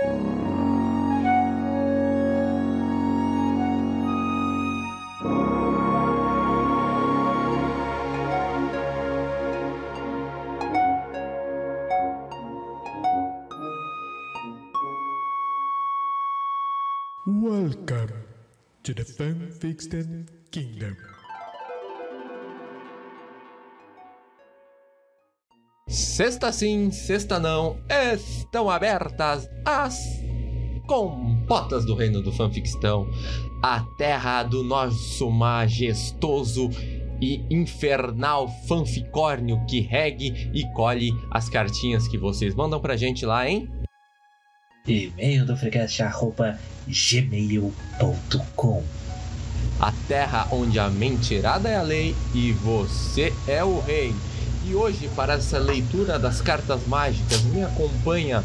Welcome to the Fanfiction Kingdom. Sexta sim, sexta não, estão abertas as compotas do reino do fanfictão, a terra do nosso majestoso e infernal fanficórnio que regue e colhe as cartinhas que vocês mandam pra gente lá, hein? E-mail do gmail.com A terra onde a mentirada é a lei e você é o rei. E hoje, para essa leitura das cartas mágicas, me acompanha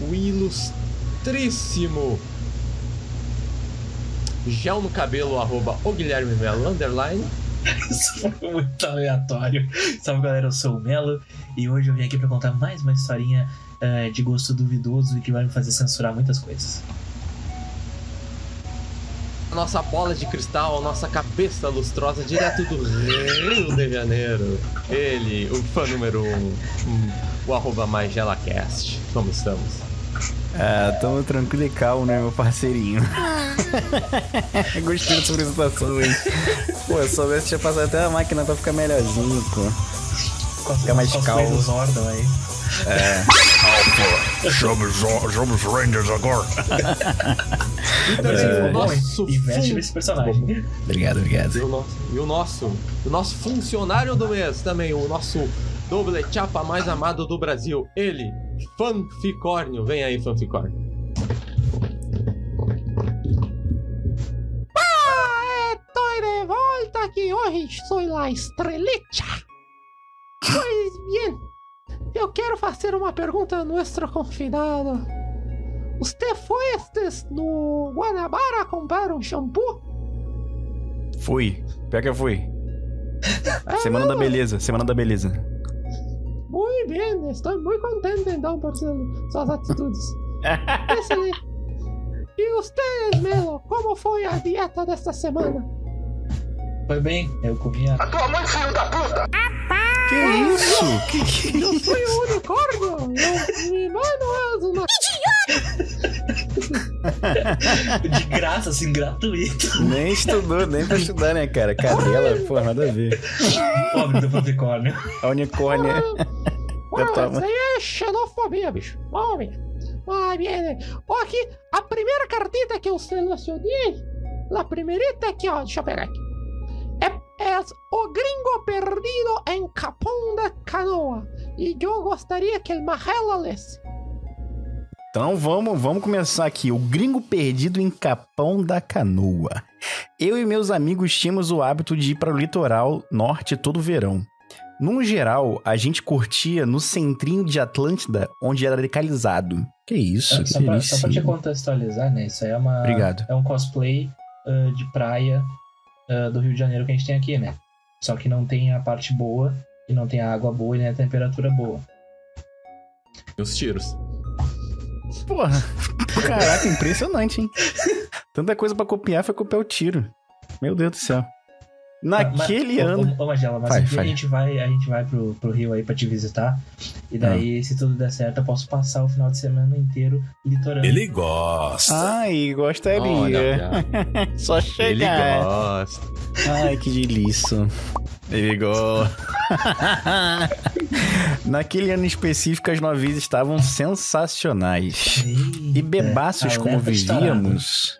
o ilustríssimo gel no cabelo, arroba o Guilherme Melo, underline. Isso foi muito aleatório. Salve galera, eu sou o Melo e hoje eu vim aqui pra contar mais uma historinha eh, de gosto duvidoso e que vai me fazer censurar muitas coisas. Nossa bola de cristal, nossa cabeça lustrosa, direto do Rio de Janeiro. Ele, o fã número um, o arroba mais GelaCast. Como estamos? Ah, tamo tranquilo e calmo, né, meu parceirinho? Gostei dessa apresentação, hein? Pô, se soubesse, tinha passado até a máquina pra ficar melhorzinho, pô. Fica mais calmo. Zordon aí. Somos, somos Rangers agora. E também Esse o ficou bom, hein? nosso Investe nesse personagem. Obrigado, obrigado. E o nosso, e o nosso, o nosso funcionário do mês também, o nosso doble chapa mais amado do Brasil, ele, Fanficórnio. Vem aí, Fanficórnio. Estoy de volta aquí hoy, soy la estrelita. Pois bien, eu quero fazer uma pergunta ao nosso convidado. Você foi estes no Guanabara comprar um shampoo? Fui. Pior que eu fui. Semana da beleza, semana da beleza. Muito bem, estou muito contente então por suas atitudes. Excelente. E ustedes, Melo, como foi a dieta desta semana? Foi bem, eu comi a... Que isso? Que que Eu fui um unicórnio! Eu, mi mano é uma de graça, assim, gratuito. Nem estudou, nem pra estudar, né, cara? Cadela, pô, nada a ver. Pobre do Popcorn. A unicórnia. Ué, toma. isso aí é xenofobia, bicho. Ver. Vai bem. Ó, aqui, a primeira cartita que eu selecionei, a primeirita aqui, ó, deixa eu pegar aqui. É, é o gringo perdido em Capão da Canoa. E eu gostaria que ele Marrela lesse. Então vamos, vamos começar aqui. O gringo perdido em Capão da Canoa. Eu e meus amigos tínhamos o hábito de ir para o litoral norte todo verão. No geral, a gente curtia no centrinho de Atlântida, onde era legalizado. Que isso? Que Só pra, só pra te contextualizar, né? Isso aí é uma. Obrigado. É um cosplay ah, de praia ah, do Rio de Janeiro que a gente tem aqui, né? Só que não tem a parte boa, e não tem a água boa e nem a temperatura boa. E os tiros. Porra. Caraca, impressionante, hein? Tanta coisa pra copiar, foi copiar o tiro. Meu Deus do céu. Naquele Mas- ano. Ô, ô, Magela, mas Vai, um dia vai. a gente vai, a gente vai pro, pro Rio aí pra te visitar. E daí, Ah. se tudo der certo, eu posso passar o final de semana inteiro litorando. Ele gosta. Ai, Olha, gostaria. piada. Só Ele chegar. gosta. Ai, que delícia. Ele gosta. Naquele ano específico, as novias estavam sensacionais. E bebaços como estourado. vivíamos.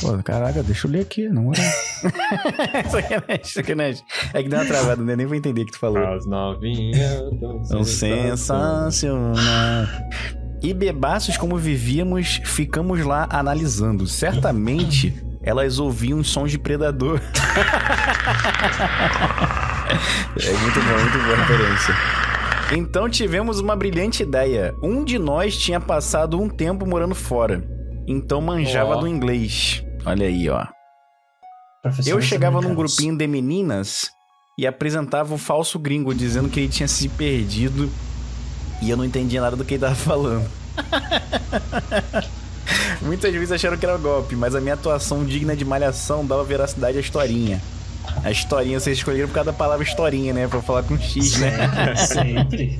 Pô, caraca, deixa eu ler aqui, não é? sacanagem, sacanagem. É que deu uma travada, né? Nem vou entender o que tu falou. As novinhas São sensacionais. E bebaços como vivíamos, ficamos lá analisando. Certamente elas ouviam sons de predador. é muito bom, muito boa a referência. Então tivemos uma brilhante ideia. Um de nós tinha passado um tempo morando fora. Então manjava Ó. do inglês. Olha aí, ó. Eu chegava num grupinho de meninas e apresentava o falso gringo, dizendo que ele tinha se perdido e eu não entendia nada do que ele tava falando. Muitas vezes acharam que era golpe, mas a minha atuação digna de malhação dava veracidade à historinha. A historinha vocês escolheram por causa da palavra historinha, né? Pra falar com X, né? Sempre.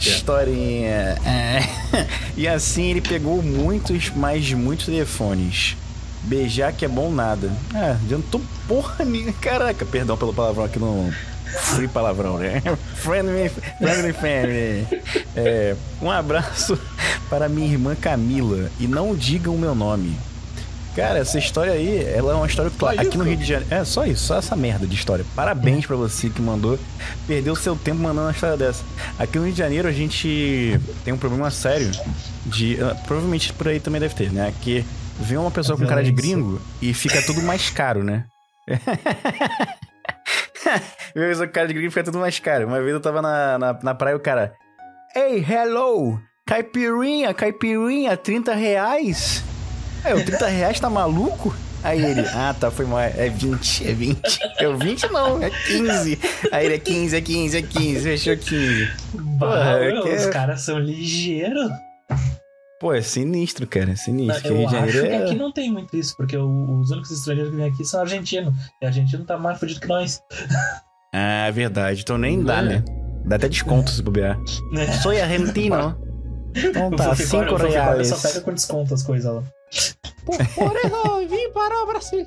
Historinha. É. E assim ele pegou muitos, mas muitos telefones. Beijar que é bom nada. Ah, adiantou porra nenhuma. Caraca, perdão pelo palavrão aqui no. Free palavrão, né? Friendly, friendly family. É, um abraço para minha irmã Camila. E não digam o meu nome. Cara, essa história aí, ela é uma história clara. Aqui no Rio de Janeiro. É, só isso, só essa merda de história. Parabéns pra você que mandou. Perdeu seu tempo mandando uma história dessa. Aqui no Rio de Janeiro a gente tem um problema sério de. ah, provavelmente por aí também deve ter, né? Que vem uma pessoa com cara de gringo e fica tudo mais caro, né? Vem uma pessoa com cara de gringo e fica tudo mais caro. Uma vez eu tava na, na, na praia e o cara. Ei, hello! Caipirinha, caipirinha, 30 reais? É, o 30 reais tá maluco? Aí ele, ah, tá, foi mal, é 20, é 20. Eu, 20 não, é 15. Aí ele, é 15, é 15, é 15, fechou 15. Bah, é Os caras são ligeiros. Pô, é sinistro, cara, é sinistro. que Eu acho que é- aqui não tem muito isso, porque os únicos estrangeiros que vêm aqui são argentinos. E argentino tá mais fudido que nós. Ah, é verdade, então nem dá, É. né? Dá até desconto se bobear. Né? Sou argentino. Então tá, Foficório- 5 o Foficório reais. só pega com desconto as coisas lá. Por, por isso eu vim para o Brasil.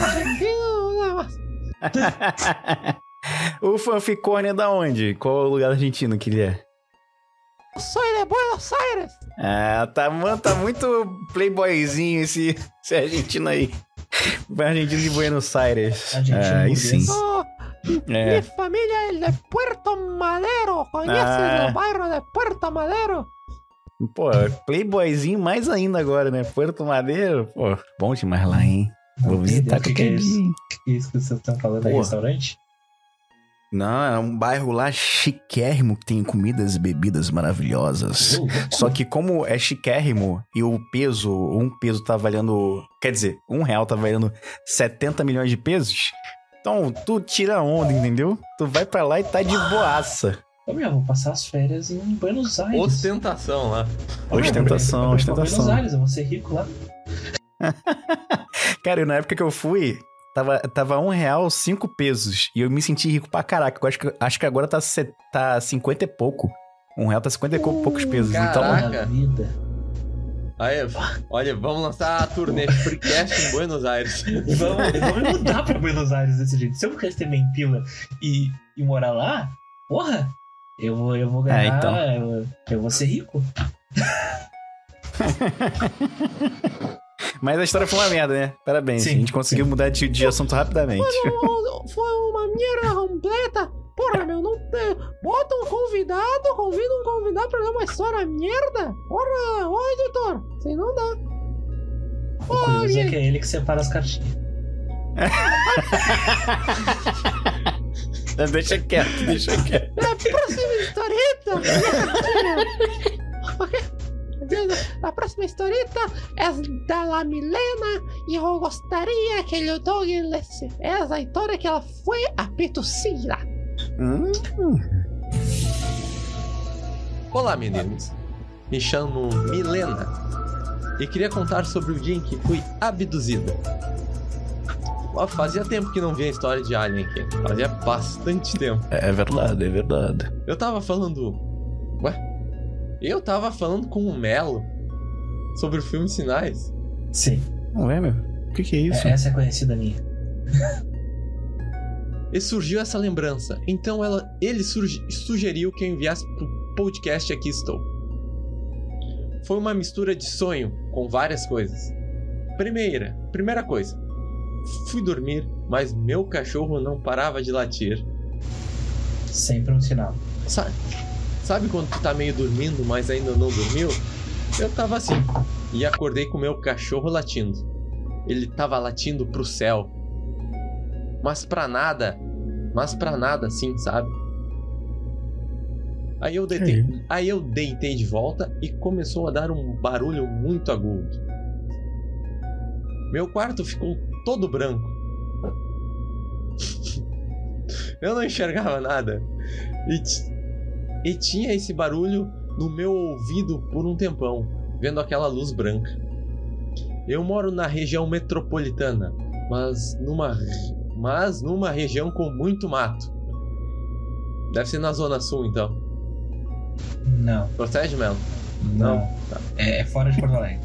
Argentino nada mais. o fanficórnio é da onde? Qual é o lugar argentino que ele é? Sou de Buenos Aires. Ah, tá, mano, tá muito playboyzinho esse, esse argentino aí. Argentino de Buenos Aires. Argentino Ah, aí sim. Oh, É. Mi familia es de Puerto Madero. ¿Conoces Ah. el barrio de Puerto Madero? Pô, playboyzinho mais ainda agora, né? Puerto Madeiro. Pô, bom demais lá, hein? Vou visitar O que, que é isso? que é isso que vocês estão falando aí? Porra. Restaurante? Não, é um bairro lá chiquérrimo que tem comidas e bebidas maravilhosas. Só que como é chiquérrimo e o peso, um peso tá valendo... Quer dizer, um real tá valendo 70 milhões de pesos. Então, tu tira onda, entendeu? Tu vai pra lá e tá de boaça. Ô, meu, vou passar as férias em Buenos Aires. Ostentação lá. Ostentação, Eu vou pra ostentação. Buenos Aires, eu vou ser rico lá. Cara, na época que eu fui, tava, tava um real, cinco pesos. E eu me senti rico pra caraca. Eu acho que, acho que agora tá, se- tá 50 e pouco. Um real tá 50 e pou- poucos pesos. Então, Caraca. Na vida. Aí, olha, vamos lançar a turnê Freecast em Buenos Aires. Vamos, vamos mudar pra Buenos Aires desse jeito. Se eu receber em pila e, e morar lá, porra, eu vou, eu vou ganhar. É, então. eu, eu vou ser rico. mas a história foi uma merda, né? Parabéns. Sim, a gente conseguiu mudar de, de assunto rapidamente. Foi- Foi uma merda completa. Porra, meu, não tem. Bota um convidado, convida um convidado pra dar uma história merda. Porra, ô editor, assim não dá. O curioso é que é ele que separa as cartinhas. deixa quieto, deixa quieto. La próxima historieta. La próxima historieta es da la Milena y yo gostaria que el Doug les... Essa história que ela foi abduzida. Hum, Olá, meninos. Me chamo Milena e queria contar sobre o dia em que fui abduzida. Fazia tempo que não via história de Alien aqui. Fazia bastante tempo. é verdade, é verdade. Eu tava falando. Ué? Eu tava falando com o Melo sobre o filme Sinais. Sim. Não é, meu? O que, que é isso? É- essa é conhecida minha. E surgiu essa lembrança. Então ela, ele surgi- sugeriu que eu enviasse pro podcast Aqui Estou. Foi uma mistura de sonho com várias coisas. Primeira, primeira coisa. Fui dormir, mas meu cachorro não parava de latir. Sempre um sinal. Sabe, sabe quando tu tá meio dormindo, mas ainda não dormiu? Eu tava assim. E acordei com meu cachorro latindo. Ele tava latindo pro céu. Mas pra nada. Mas pra nada assim, sabe? Aí eu deitei, aí eu deitei de volta e começou a dar um barulho muito agudo. Meu quarto ficou todo branco. eu não enxergava nada. E, e tinha esse barulho no meu ouvido por um tempão, vendo aquela luz branca. Eu moro na região metropolitana, mas numa mas numa região com muito mato. Deve ser na zona sul, então. Não, Procede, Melo? não. Tá. É, é fora de Porto Alegre.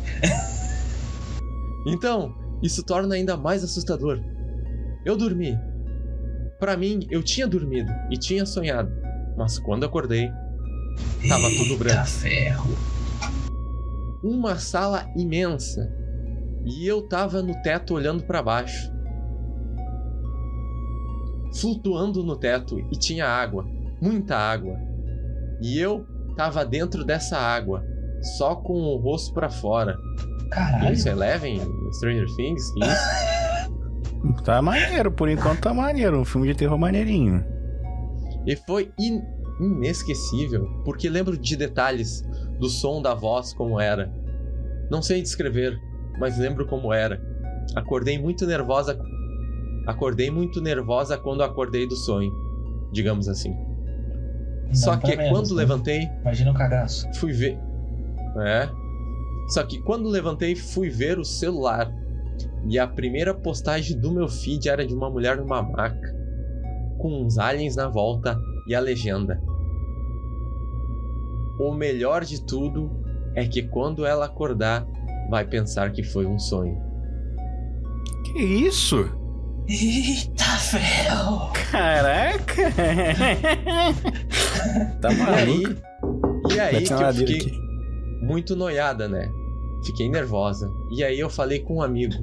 Então, isso torna ainda mais assustador. Eu dormi. Pra mim, eu tinha dormido e tinha sonhado, mas quando acordei, Tava tudo branco. ferro. uma sala imensa e eu tava no teto olhando pra baixo. Flutuando no teto e tinha água, muita água. E eu tava dentro dessa água, só com o rosto pra fora. Caralho. Isso, Eleven? Stranger Things? Isso. Tá maneiro, por enquanto tá maneiro. Um filme de terror maneirinho. E foi in- inesquecível, porque lembro de detalhes do som da voz como era. Não sei descrever, mas lembro como era. Acordei muito nervosa. Acordei muito nervosa quando acordei do sonho, digamos assim. Não, Só que menos, quando né? levantei, Imagina o cagaço. fui ver. É. Só que quando levantei, fui ver o celular. E a primeira postagem do meu feed era de uma mulher numa maca, com uns aliens na volta e a legenda. O melhor de tudo é que quando ela acordar, vai pensar que foi um sonho. Que isso? Eita ferro. Caraca! tá E aí, maluco? e aí que eu fiquei aqui. Muito noiada, né? Fiquei nervosa. E aí eu falei com um amigo.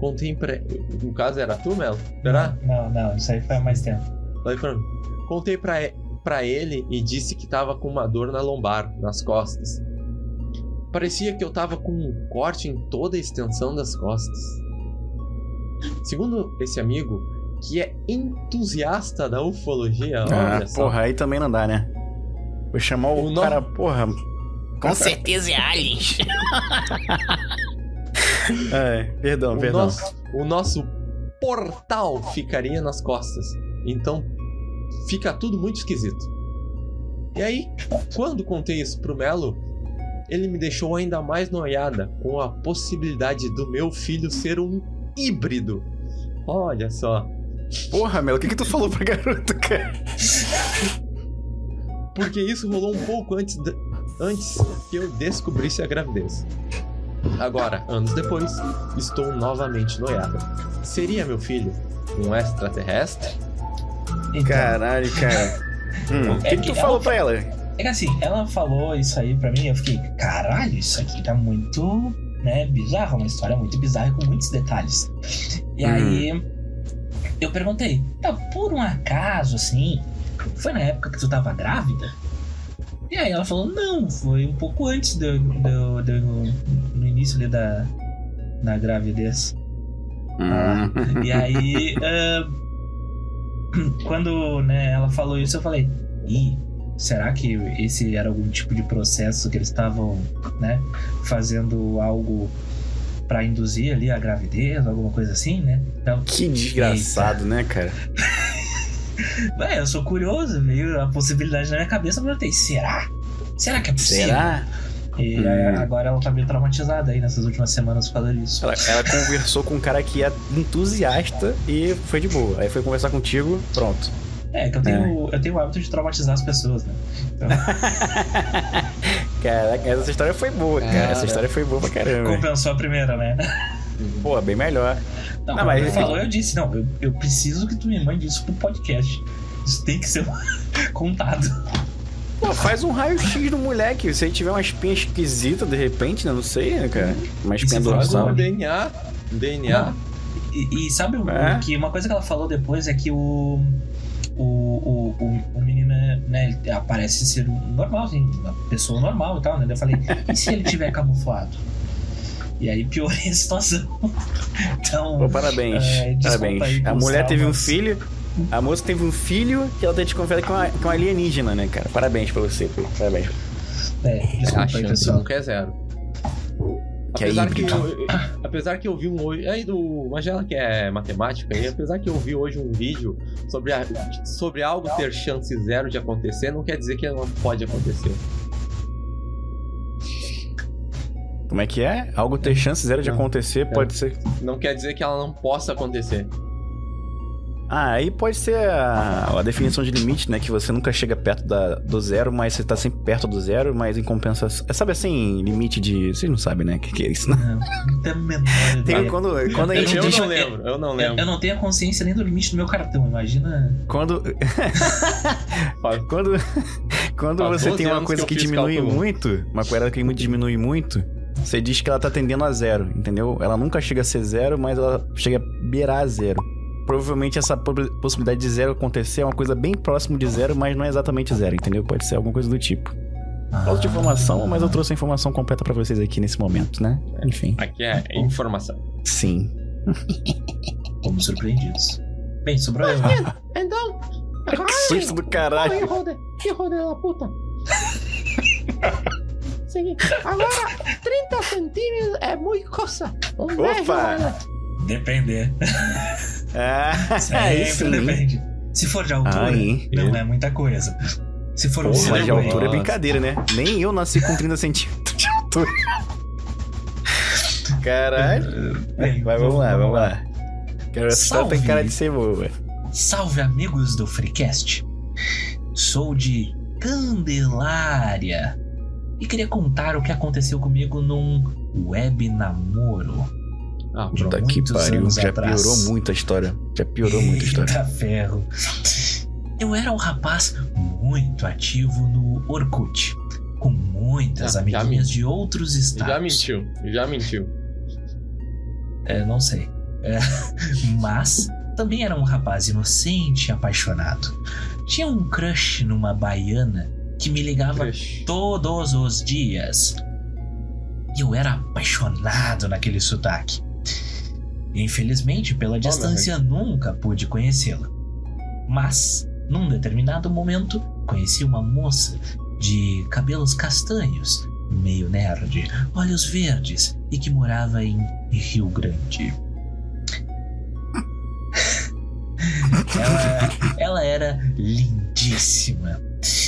Contei pra. No caso era tu, Melo? Será? Não, não, isso aí foi há mais tempo. Falei pra mim. Contei pra, pra ele e disse que tava com uma dor na lombar, nas costas. Parecia que eu tava com um corte em toda a extensão das costas. Segundo esse amigo, que é entusiasta da ufologia, Ah, olha só. porra, aí também não dá, né? Vou chamar o, O nome- cara, porra. Com certeza é aliens. É, perdão, o, perdão. nosso, o nosso portal ficaria nas costas. Então fica tudo muito esquisito. E aí, quando contei isso pro Melo, ele me deixou ainda mais noiada com a possibilidade do meu filho ser um híbrido. Olha só. Porra, Melo, o que que tu falou pra garota, cara? Porque isso rolou um pouco antes, da- antes que eu descobrisse a gravidez. Agora, anos depois, estou novamente noiada. Seria meu filho um extraterrestre? Então, Caralho, cara. Hum, o que, É que que tu ela falou fa- pra ela? É que assim, ela falou isso aí pra mim, eu fiquei, caralho, isso aqui tá muito, né, bizarro, uma história muito bizarra com muitos detalhes. E Uhum. aí eu perguntei, tá, por um acaso, assim, foi na época que tu tava grávida? E aí ela falou, não, foi um pouco antes do, do, do- no início ali da, da gravidez. Hum. E aí, ah, quando né, ela falou isso, eu falei: Ih, será que esse era algum tipo de processo que eles estavam né, fazendo algo pra induzir ali a gravidez, alguma coisa assim, né? Então, Que desgraçado, né, cara? é, eu sou curioso, veio a possibilidade na minha cabeça, eu perguntei: será? Será que é possível? Será? E Hum. é, agora ela tá meio traumatizada aí nessas últimas semanas por causa disso. Ela, ela conversou com um cara que é entusiasta e foi de boa. Aí foi conversar contigo, pronto. É, que eu tenho, eu tenho o hábito de traumatizar as pessoas, né? Caraca, essa história foi boa, cara. Cara. Essa história foi boa pra caramba. Compensou a primeira, né? Pô, bem melhor. Não, Não, mas falou, eu disse, não, eu, eu preciso que tu me mande isso pro podcast. Isso tem que ser contado. Pô, faz um raio-x no moleque. Se ele tiver uma espinha esquisita, de repente, né? Não sei, né, cara? Uma espinha Faz um dorsal. DNA. DNA. E, e sabe o- É? o que uma coisa que ela falou depois é que o o, o, o, o menino, né, ele aparece ser normal, assim, uma pessoa normal e tal, né? Eu falei, e se ele tiver camuflado? E aí piorei a situação. Então, Pô, parabéns. É, parabéns. aí A mulher teve um filho. A moça teve um filho que ela tem desconfiado que é uma, que é uma alienígena, né, cara? Parabéns pra você, pô. Parabéns. é, a desculpa aí, pessoal. nunca é zero. Que é apesar, que híbrido. eu, apesar que eu vi um hoje. Aí do Magela que é matemática, e apesar que eu vi hoje um vídeo sobre, a- sobre algo ter chance zero de acontecer, não quer dizer que não pode acontecer. Como é que é? Algo ter chance zero de Não. acontecer pode ser. Não quer dizer que ela não possa acontecer. Ah, aí pode ser a, a definição de limite, né? Que você nunca chega perto da, do zero, mas você tá sempre perto do zero, mas em compensação. Sabe assim, limite de. Vocês não sabem, né? O que, que é isso, né? Não tenho Tem quando, quando a Eu gente Eu diz. não lembro, eu não Eu, lembro. eu não tenho a consciência nem do limite do meu cartão, imagina. Quando. quando quando Faz você 12 tem uma coisa que que, eu diminui cálculo. muito, uma coisa que muito diminui muito, você diz que ela tá tendendo a zero, entendeu? Ela nunca chega a ser zero, mas ela chega a beirar a zero. Provavelmente essa po- possibilidade de zero acontecer é uma coisa bem próximo de zero, mas não é exatamente zero, entendeu? Pode ser alguma coisa do tipo. Falta de informação, mas eu trouxe a informação completa pra vocês aqui nesse momento, né? Enfim. Aqui é informação. Sim. Fomos surpreendidos. Bem, sobrou eu. Então, agora Susto do caralho. de, hijo de la puta. Seguinte, agora 30 centímetros é muito coisa. Um beijo, Opa! mano. Depender. Ah, Sempre isso sim. depende. Se for de altura, Aí. não é muita coisa. Se for um Porra, Mas de altura é brincadeira, né? Nem eu nasci com 30 centímetros de altura. Caralho. Bem, Vai, vamos lá, vamos lá. Quero essa história tem cara de ser boa. Salve amigos do Freecast! Sou de Candelária e queria contar o que aconteceu comigo num web namoro. Ah, Puta que pariu. Já atrás. piorou muito a história. Já piorou muito a história. Eita ferro. Eu era um rapaz muito ativo no Orkut, com muitas Ah, amiguinhas de outros estados. já mentiu, já mentiu. É, não sei. É, mas também era um rapaz inocente e apaixonado. Tinha um crush numa baiana que me ligava Crush. todos os dias. E eu era apaixonado naquele sotaque. Infelizmente, pela distância, nunca pude conhecê-la. Mas, num determinado momento, conheci uma moça de cabelos castanhos, meio nerd, olhos verdes e que morava em Rio Grande. Lindíssima.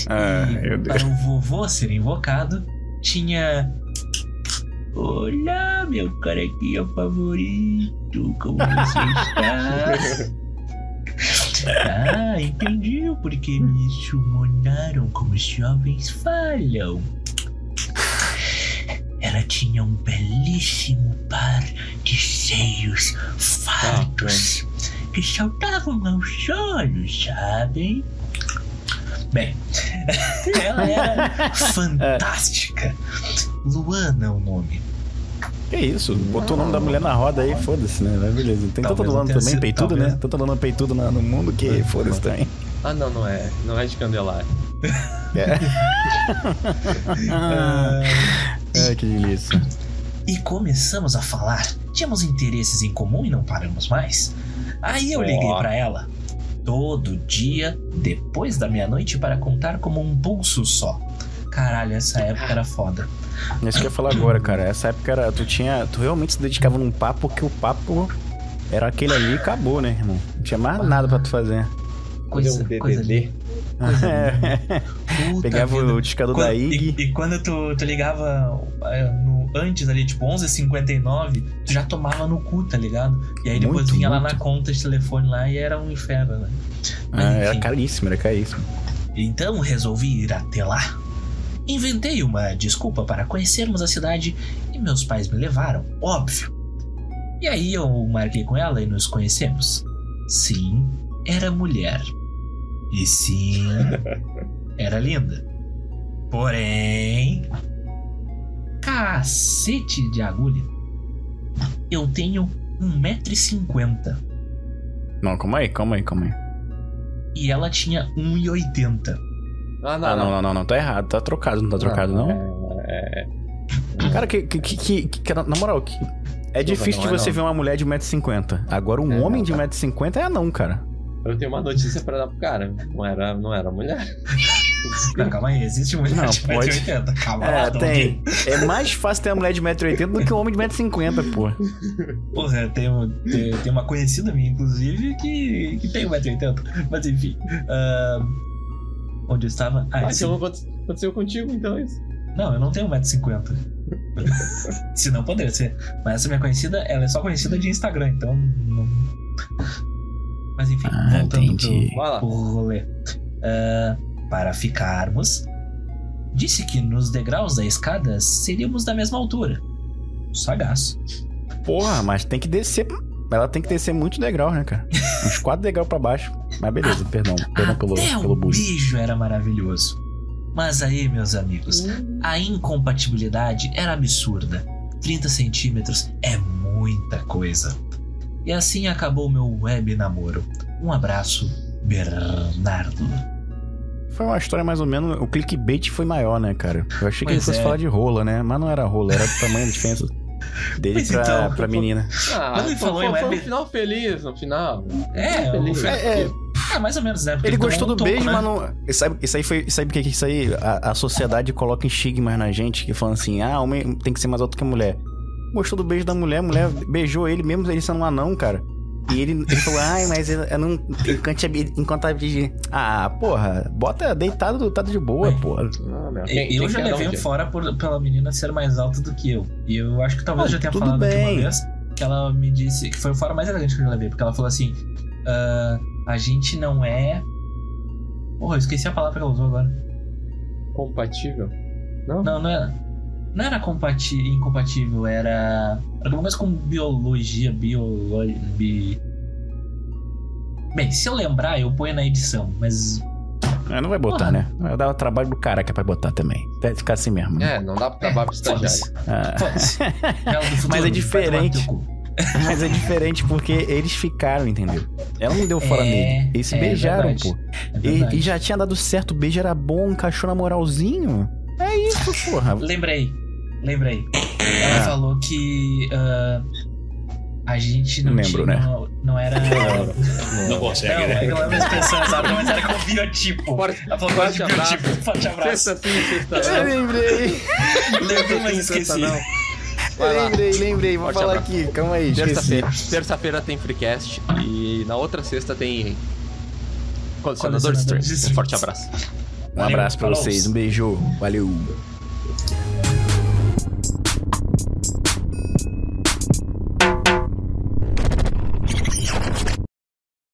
Ah, e meu Deus. para o vovô ser invocado, tinha. Olá, meu carequinha favorito, como você está? ah, entendi o porquê me sumonaram como os jovens falam. Ela tinha um belíssimo par de seios fartos que saltavam aos olhos, sabem? Bem, ela era fantástica. Luana é o nome. Que isso? Botou o nome da mulher na roda aí, foda-se, né? Beleza. Tem não Luana também, sido- peitudo, talvez- né? Tanta Luana peitudo na- no mundo que foda-se também. Ah, não, não é. Não é de Candelária. É. Ah, Ai, que delícia. e começamos a falar. Tínhamos interesses em comum e não paramos mais. Aí eu liguei Ó. pra ela todo dia depois da meia-noite para contar como um pulso só. Caralho, essa época era foda. É isso que eu ia falar agora, cara. Essa época era. Tu tinha. Tu realmente se dedicava num papo porque o papo era aquele ali e acabou, né, irmão? Não tinha mais nada pra tu fazer. Coisa, um coisa linda. Coisa. Puta Pegava vida. o discador Quando- da e, IG. e quando tu, tu ligava é, no- antes ali, tipo 11h59, tu já tomava no cu, tá ligado? E aí depois Muito, vinha lá muito. na conta de telefone lá e era um inferno, né? Mas, Ah, era caríssimo, era caríssimo. Então resolvi ir até lá. Inventei uma desculpa para conhecermos a cidade e meus pais me levaram, óbvio. E aí eu marquei com ela e nos conhecemos. Sim, era mulher. E sim, era linda. Porém. Cacete de agulha. Eu tenho 1,50m Não, calma aí, calma aí, calma aí. e ela tinha 1,80m. Ah, não, Ah, não. não, não, não, não, tá errado. Tá trocado, não tá trocado, não? É, Cara, que, que, que, que- que- na moral, que é difícil de não é você não. ver uma mulher de 1,50m. Agora, um É, homem não, de tá. 1,50m é anão, cara. eu tenho uma notícia pra dar pro cara. Não era, não era mulher. Não, calma aí, existe mulher Não, de pode. 1,80m. Calma É, lá, tem. É mais fácil ter uma mulher de 1,80m do que um homem de 1,50m, pô. Porra, tem, tem, tem uma conhecida minha, inclusive, que, que tem 1,80m. Mas enfim. ahn, onde eu estava? Ah, Ah, sim. então aconte- aconteceu contigo, então isso. Não, eu não tenho 1,50m. Se não poderia ser. Mas essa minha conhecida, ela é só conhecida de Instagram, então. Não... Mas enfim, Ah, voltando entendi. pro, pro rolê. Ah, para ficarmos, disse que nos degraus da escada seríamos da mesma altura. Sagaz. Porra, mas tem que descer. Ela tem que descer muito degrau, né, cara? Uns quatro degraus pra baixo. Mas beleza, perdão. Perdão pelo, pelo o bullying. beijo era maravilhoso. Mas aí, meus amigos, a incompatibilidade era absurda. 30 centímetros é muita coisa. E assim acabou meu web namoro. Um abraço, Bernardo. Foi uma história mais ou menos. O clickbait foi maior, né, cara? Eu achei que ele fosse é. falar de rola, né? Mas não era rola, era o tamanho da diferença dele pra, então. pra menina. Ah, Quando ele foi, falou foi, foi um final feliz no final. É, Feliz. É, é, Ah, mais ou menos, né? Porque ele gostou do beijo, né? mas não. e Sabe, isso aí foi. Sabe o que que é isso aí? A, a sociedade coloca estigmas na gente que falam assim: ah, homem tem que ser mais alto que a mulher. Gostou do beijo da mulher, a mulher beijou ele mesmo ele sendo um anão, cara. E ele, ele falou, ai, mas eu, eu não incontabilidade. Ah, porra, bota deitado, tá de boa, porra. Ah, meu, Eu- quem- eu quem já levei um dia? fora por- pela menina ser mais alta do que eu. E eu acho que talvez Ah, eu já tenha falado aqui uma vez que ela me disse que foi o fora mais elegante que eu já levei, porque ela falou assim: "Ah, a gente não é. Porra, eu esqueci a palavra que ela usou agora. Compatível? Não? Não, não era. Não era incompatível, era. Alguma coisa com biologia, biolo... bi... Bem, se eu lembrar, eu ponho na edição, mas. Ah, não vai botar, Porra. né? Vai dar o trabalho do cara que é pra botar também. Deve ficar assim mesmo. É, não dá pra trabalhar pro estagiário. Foda-se. Ah, futuro, Mas é diferente. mas é diferente porque eles ficaram, entendeu? Ela não deu fora É, nele. Eles se é beijaram, verdade. pô. É E, e já tinha dado certo, o beijo era bom, encaixou na moralzinho. É isso, porra. Lembrei, lembrei. Ela Ah. falou que ah, a gente não Não lembro, tinha, né? não, não era. Não Não, consegue, é né? que eu lembro a expressão exata, mas era com biotipo. Forte, Ela falou forte de abraço. biotipo. Forte abraço. Sexta sim, sexta Eu não. lembrei, Lembrei, mas esqueci. não. Lembrei, lembrei. Vou Forte falar abraço. aqui, calma aí. Terça-feira. Terça-feira tem Freecast e na outra sexta tem Colecionador de Streams. Um forte abraço. Um abraço pra Falou. vocês, um beijo. Valeu.